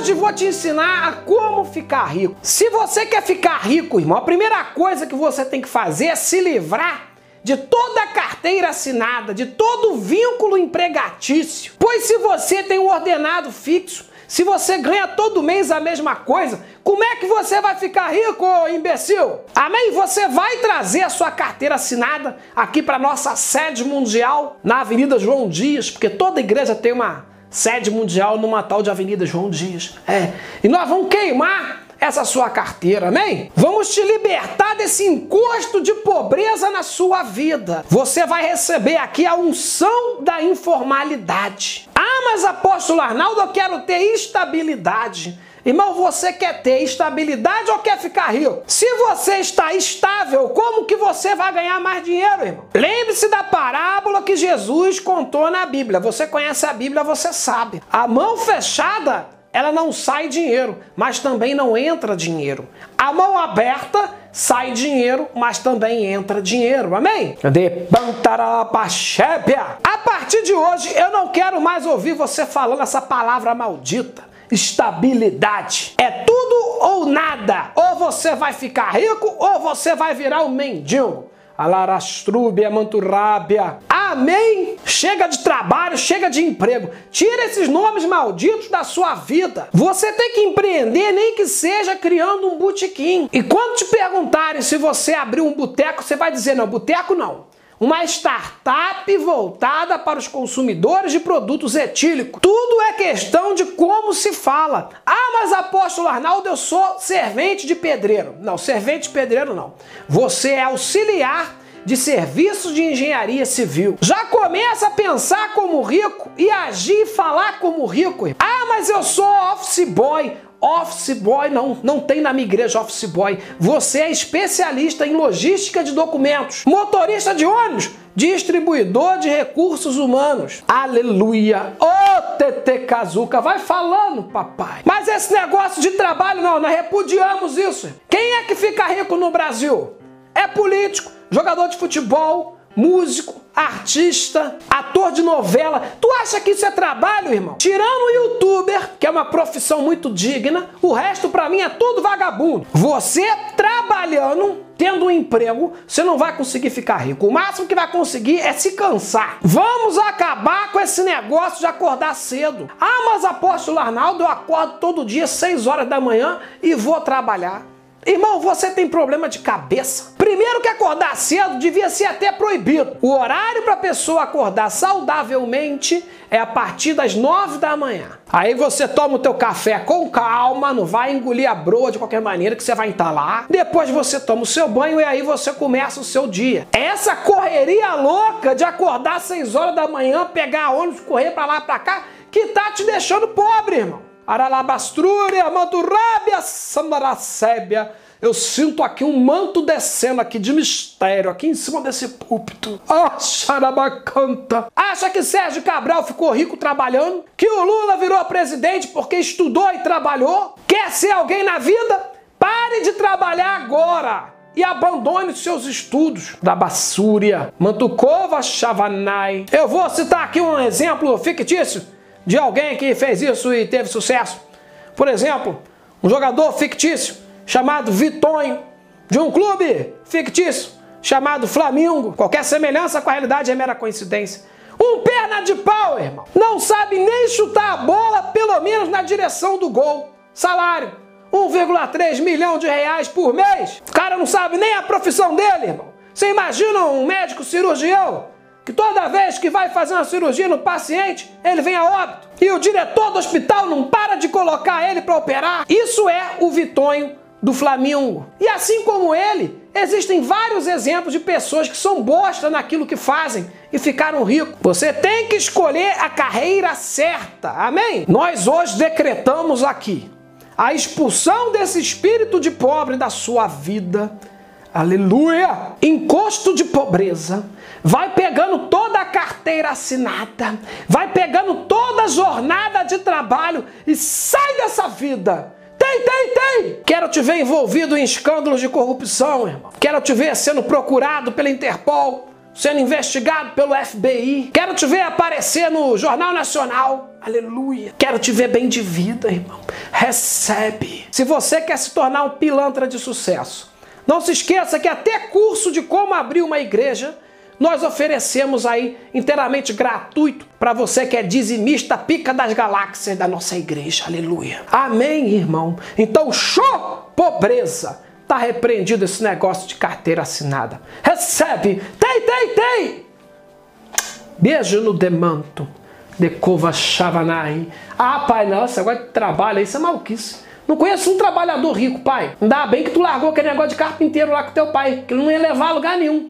hoje vou te ensinar a como ficar rico. Se você quer ficar rico, irmão, a primeira coisa que você tem que fazer é se livrar de toda a carteira assinada, de todo o vínculo empregatício. Pois se você tem um ordenado fixo, se você ganha todo mês a mesma coisa, como é que você vai ficar rico, imbecil? Amém? Você vai trazer a sua carteira assinada aqui para nossa sede mundial na Avenida João Dias, porque toda igreja tem uma sede mundial numa tal de Avenida João Dias. É. E nós vamos queimar essa sua carteira, amém? Vamos te libertar desse encosto de pobreza na sua vida. Você vai receber aqui a unção da informalidade. Ah, mas apóstolo Arnaldo, eu quero ter estabilidade. Irmão, você quer ter estabilidade ou quer ficar rico? Se você está estável, como que você vai ganhar mais dinheiro, irmão? Lembre-se da parábola que Jesus contou na Bíblia. Você conhece a Bíblia, você sabe. A mão fechada ela não sai dinheiro, mas também não entra dinheiro. A mão aberta sai dinheiro, mas também entra dinheiro. Amém? De A partir de hoje, eu não quero mais ouvir você falando essa palavra maldita. Estabilidade. É tudo ou nada. Ou você vai ficar rico ou você vai virar um mendigo. Alarastrúbia, manturrábia. Amém? Chega de trabalho, chega de emprego. Tira esses nomes malditos da sua vida. Você tem que empreender, nem que seja criando um botequim. E quando te perguntarem se você abriu um boteco, você vai dizer: não, boteco não uma startup voltada para os consumidores de produtos etílicos. Tudo é questão de como se fala. Ah, mas apóstolo Arnaldo, eu sou servente de pedreiro. Não, servente de pedreiro não. Você é auxiliar de serviços de engenharia civil. Já começa a pensar como rico e agir e falar como rico. Ah, mas eu sou office boy. Office boy não, não tem na minha igreja office boy. Você é especialista em logística de documentos, motorista de ônibus, distribuidor de recursos humanos. Aleluia! Ô oh, TT Kazuca, vai falando, papai. Mas esse negócio de trabalho não, nós repudiamos isso. Quem é que fica rico no Brasil? É político, jogador de futebol, músico, artista, ator de novela. Tu acha que isso é trabalho, irmão? Tirando o youtuber, que é uma profissão muito digna, o resto para mim é tudo vagabundo. Você trabalhando, tendo um emprego, você não vai conseguir ficar rico. O máximo que vai conseguir é se cansar. Vamos acabar com esse negócio de acordar cedo. Ah, mas apóstolo Arnaldo, eu acordo todo dia 6 horas da manhã e vou trabalhar. Irmão, você tem problema de cabeça? Primeiro que acordar cedo devia ser até proibido. O horário para a pessoa acordar saudavelmente é a partir das nove da manhã. Aí você toma o teu café com calma, não vai engolir a broa de qualquer maneira que você vai entalar. Depois você toma o seu banho e aí você começa o seu dia. Essa correria louca de acordar às seis horas da manhã, pegar ônibus, correr para lá para cá, que tá te deixando pobre, irmão. Aralabastrúria, manturrábia, samaracébia. Eu sinto aqui um manto descendo aqui de mistério, aqui em cima desse púlpito. Ah, xarabacanta. Acha que Sérgio Cabral ficou rico trabalhando? Que o Lula virou presidente porque estudou e trabalhou? Quer ser alguém na vida? Pare de trabalhar agora! e abandone seus estudos da Bassúria, Mantucova Chavanai. Eu vou citar aqui um exemplo fictício de alguém que fez isso e teve sucesso. Por exemplo, um jogador fictício chamado Vitonho, de um clube fictício chamado Flamengo. Qualquer semelhança com a realidade é mera coincidência. Um perna de pau, irmão. Não sabe nem chutar a bola, pelo menos na direção do gol. Salário: 1,3 milhão de reais por mês. O cara não sabe nem a profissão dele, irmão. Você imagina um médico cirurgião que toda vez que vai fazer uma cirurgia no paciente, ele vem a óbito. E o diretor do hospital não para de colocar ele para operar. Isso é o Vitonho do Flamengo. E assim como ele, existem vários exemplos de pessoas que são bosta naquilo que fazem e ficaram ricos. Você tem que escolher a carreira certa. Amém? Nós hoje decretamos aqui a expulsão desse espírito de pobre da sua vida. Aleluia! Encosto de pobreza vai pegando toda a carteira assinada, vai pegando toda a jornada de trabalho e sai dessa vida. Tem, tem, tem! Quero te ver envolvido em escândalos de corrupção, irmão. Quero te ver sendo procurado pela Interpol. sendo investigado pelo FBI. Quero te ver aparecer no Jornal Nacional. Aleluia. Quero te ver bem de vida, irmão. Recebe. Se você quer se tornar um pilantra de sucesso, não se esqueça que até curso de como abrir uma igreja nós oferecemos aí inteiramente gratuito para você que é dizimista pica das galáxias da nossa igreja. Aleluia. Amém, irmão. Então, show, pobreza. Tá repreendido esse negócio de carteira assinada. Recebe. Tem, tem, tem. Beijo no demanto. Decova Chavanai. Ah, pai, nossa, agora trabalha, isso é maluquice. Não conheço um trabalhador rico, pai. Ainda bem que tu largou aquele negócio de carpinteiro lá com teu pai, que ele não ia levar a lugar nenhum.